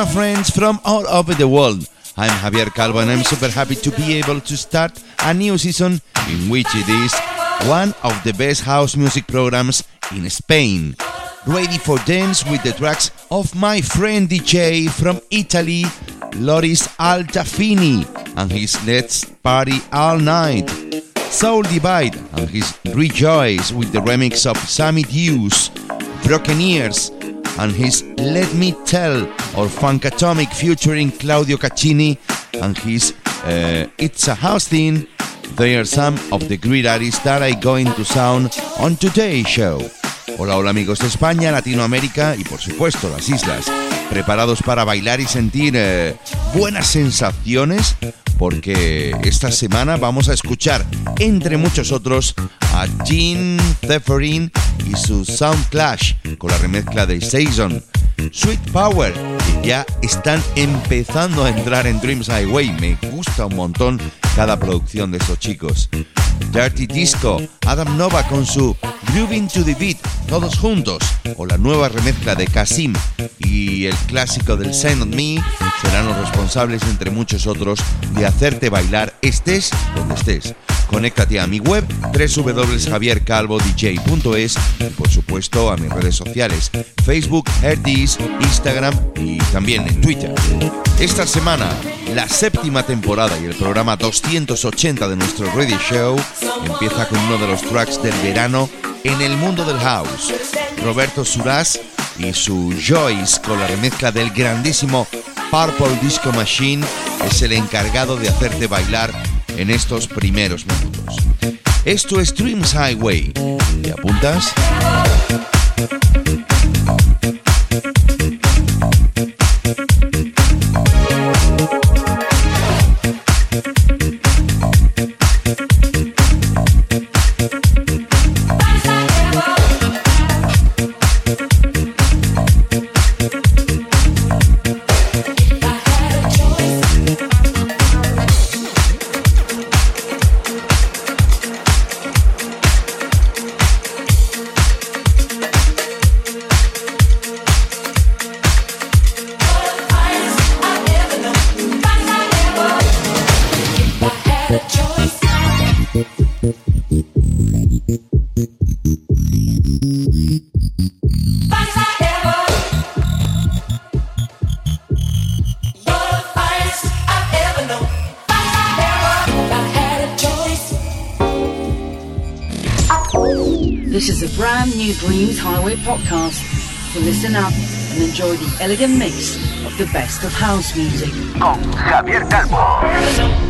My friends from all over the world. I'm Javier Calvo, and I'm super happy to be able to start a new season in which it is one of the best house music programs in Spain. Ready for dance with the tracks of my friend DJ from Italy, Loris Altafini, and his Let's Party All Night. Soul Divide and his Rejoice with the remix of Sammy Hughes, Broken Ears, and his Let Me Tell or Funkatomic featuring Claudio Caccini and his uh, It's a House Thing. They are some of the great artists that are going to sound on today's show. Hola, hola amigos de España, Latinoamérica y por supuesto las islas. ¿Preparados para bailar y sentir eh, buenas sensaciones? Porque esta semana vamos a escuchar, entre muchos otros, a Gene Zephyrine y su Sound Clash con la remezcla de Saison. Sweet Power, que ya están empezando a entrar en Dreams Highway. Me gusta un montón cada producción de estos chicos. Dirty Disco, Adam Nova con su Grooving to the Beat, todos juntos, o la nueva remezcla de Kasim y el clásico del Sign on Me serán los responsables, entre muchos otros, de hacerte bailar estés donde estés. Conéctate a mi web www.javiercalvodj.es y por supuesto a mis redes sociales Facebook, Herdis, Instagram y también en Twitter. Esta semana, la séptima temporada y el programa 280 de nuestro Radio Show empieza con uno de los tracks del verano en el mundo del house. Roberto Suras y su Joyce con la remezcla del grandísimo Purple Disco Machine es el encargado de hacerte bailar en estos primeros minutos. Esto es Dreams Highway. ¿Te apuntas? Elegant mix of the best of house music. Con Javier Calvo.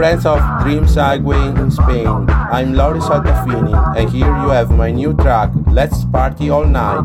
Friends of Dreams Highway in Spain. I'm Laurie Saltafini and here you have my new track, Let's Party All Night.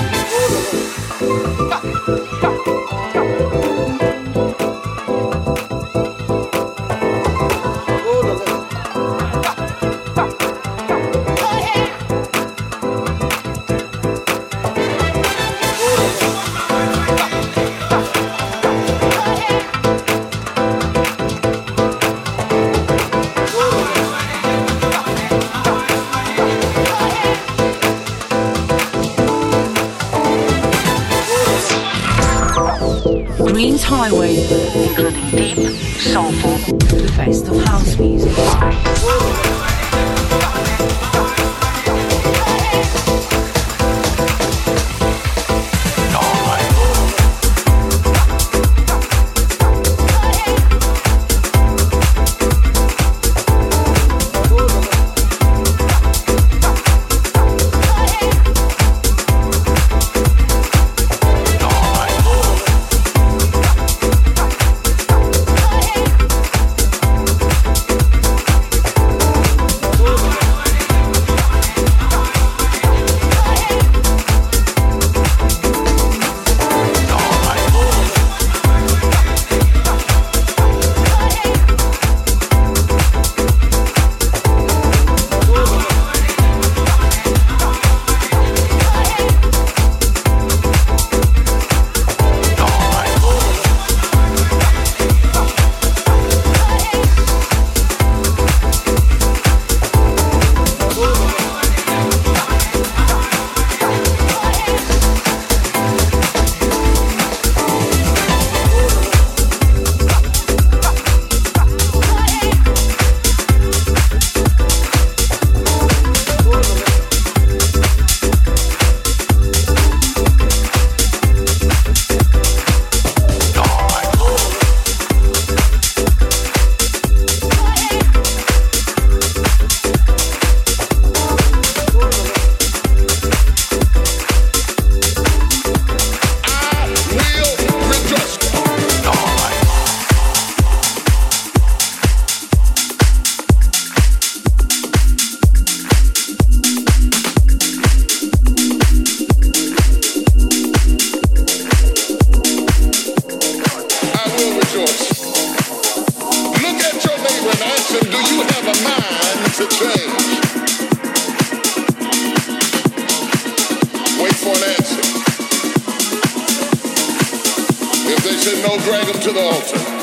the altar.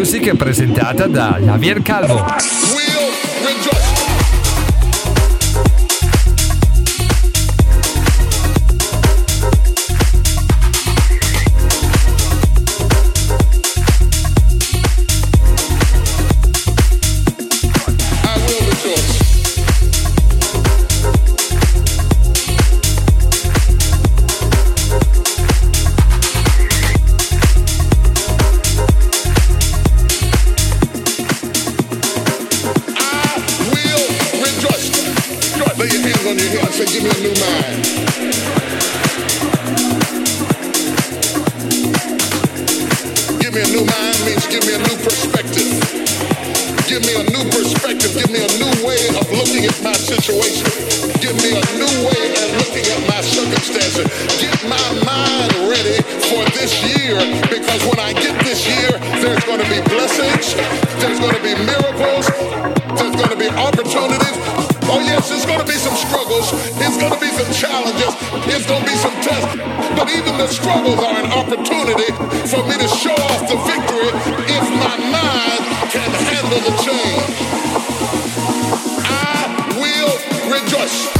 Music è presentata da Javier Calvo. Give me a new mind. Give me a new mind means give me a new perspective. Give me a new perspective. Give me a new way of looking at my situation. Give me a new way of looking at my circumstances. Get my mind ready for this year because when I get this year, there's going to be blessings, there's going to be miracles, there's going to be opportunities. Oh yes, going to be some struggles, it's to be some challenges, it's to be some tests. But even the struggles are an opportunity for me to show off the victory if my mind can handle the change. I will rejoice.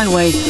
Highway,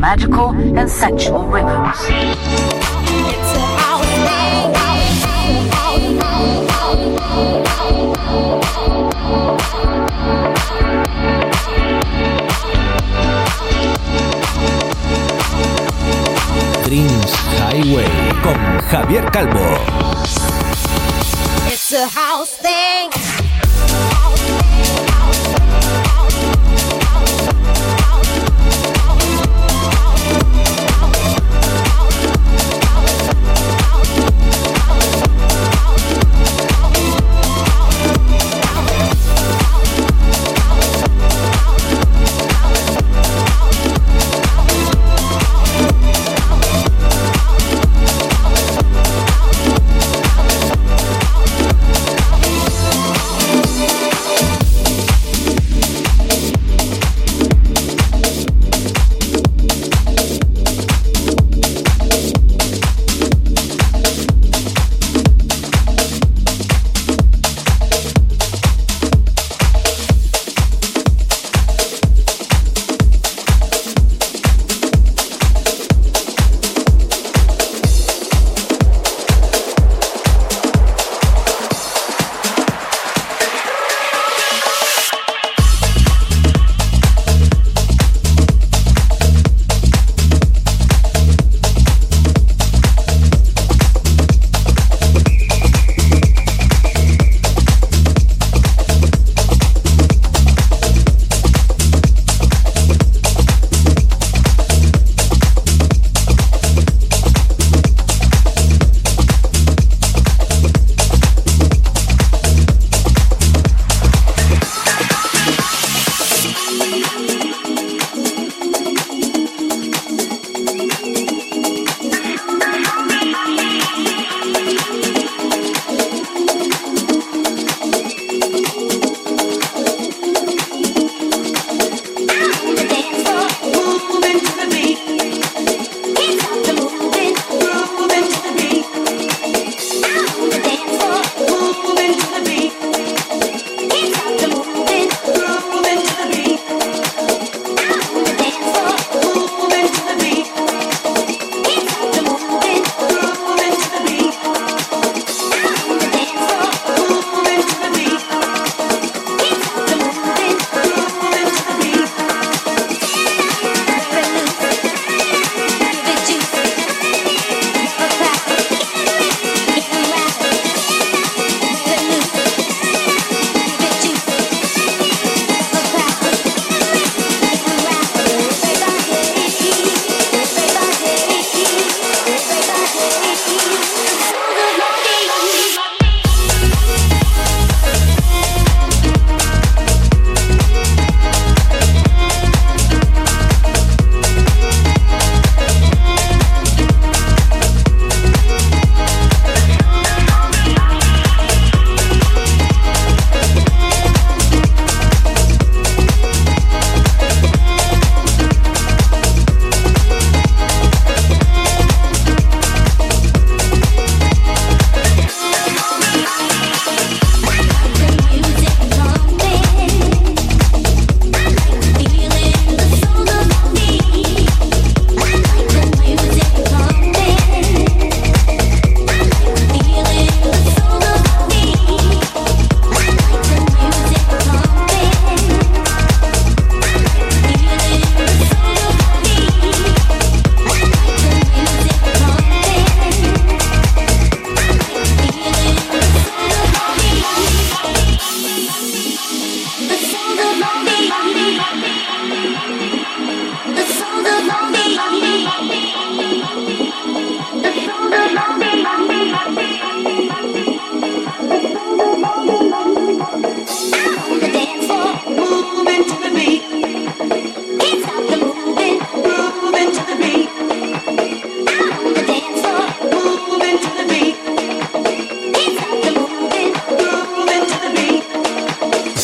magical and sensual rhythms. Dreams Highway con Javier Calvo. It's a house.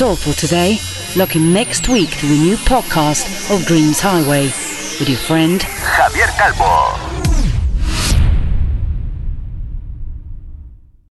That's all for today. Looking next week to the new podcast of Dreams Highway with your friend Javier Calvo.